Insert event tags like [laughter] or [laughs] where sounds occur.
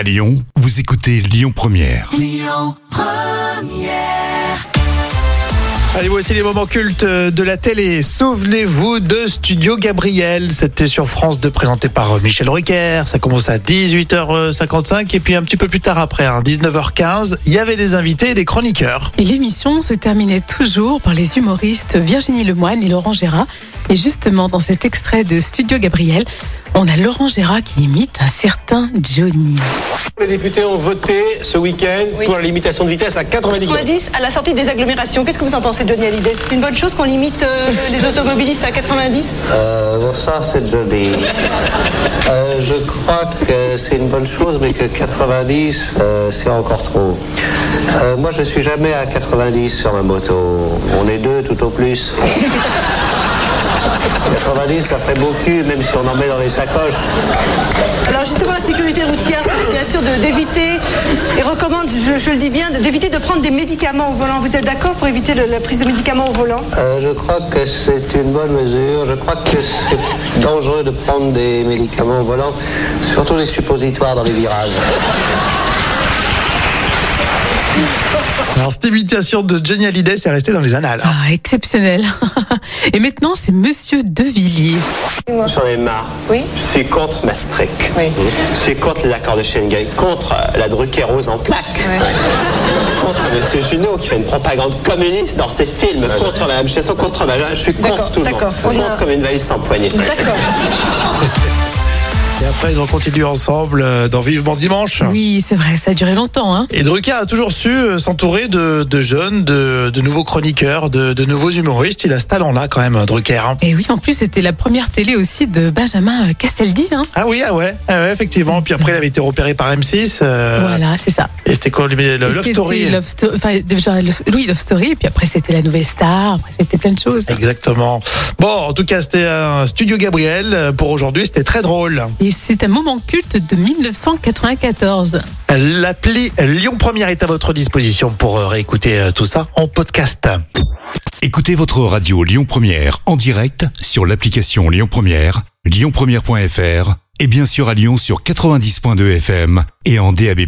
À Lyon, vous écoutez Lyon Première. Allez, voici les moments cultes de la télé. Souvenez-vous de Studio Gabriel. C'était sur France 2, présenté par euh, Michel Rucker. Ça commence à 18h55 et puis un petit peu plus tard après, hein, 19h15, il y avait des invités et des chroniqueurs. Et l'émission se terminait toujours par les humoristes Virginie Lemoine et Laurent Gérard. Et justement, dans cet extrait de Studio Gabriel, on a Laurent Gérard qui imite un certain Johnny. Les députés ont voté ce week-end pour la limitation de vitesse à 90 km. 90 à la sortie des agglomérations. Qu'est-ce que vous en pensez, Johnny Hallyday C'est une bonne chose qu'on limite euh, les automobilistes à 90 Euh, bon, ça, c'est joli. Euh, je crois que c'est une bonne chose, mais que 90, euh, c'est encore trop. Euh, moi, je suis jamais à 90 sur ma moto. On est deux tout au plus. [laughs] 90, ça ferait beaucoup, même si on en met dans les sacoches. Sûr, d'éviter, et recommande, je, je le dis bien, d'éviter de prendre des médicaments au volant. Vous êtes d'accord pour éviter le- la prise de médicaments au volant? Euh, je crois que c'est une bonne mesure. Je crois que c'est [laughs] dangereux de prendre des médicaments au volant, surtout les suppositoires dans les virages. Alors, cette imitation de Johnny Hallyday, c'est resté dans les annales. hein. Ah, exceptionnel. [laughs] Et maintenant, c'est Monsieur Devilliers. J'en ai marre. Oui. Je suis contre Maastricht. Oui. Je suis contre les accords de Schengen, contre la Druckerose en plaques, contre M. Junot qui fait une propagande communiste dans ses films, contre la manifestation, contre Maja. Je suis contre tout le monde. Contre a- comme une valise sans poignée. D'accord. [laughs] Ils ont continué ensemble euh, dans Vivement Dimanche. Oui, c'est vrai, ça a duré longtemps. Hein. Et Drucker a toujours su euh, s'entourer de, de jeunes, de, de nouveaux chroniqueurs, de, de nouveaux humoristes. Il a ce talent-là quand même, Drucker. hein. Et oui, en plus, c'était la première télé aussi de Benjamin Castaldi. Hein. Ah oui, ah ouais, ah ouais, effectivement. Puis après, il avait été repéré par M6. euh, Voilà, c'est ça. Et c'était quoi le, Love Story? Love Sto- enfin, oui, Love Story. Et puis après, c'était la nouvelle star. Après, c'était plein de choses. Exactement. Bon, en tout cas, c'était un studio Gabriel euh, pour aujourd'hui. C'était très drôle. Et c'est un moment culte de 1994. L'appli Lyon Première est à votre disposition pour euh, réécouter euh, tout ça en podcast. Écoutez votre radio Lyon Première en direct sur l'application Lyon Première, lyonpremière.fr et bien sûr à Lyon sur 90.2 FM et en DAB+.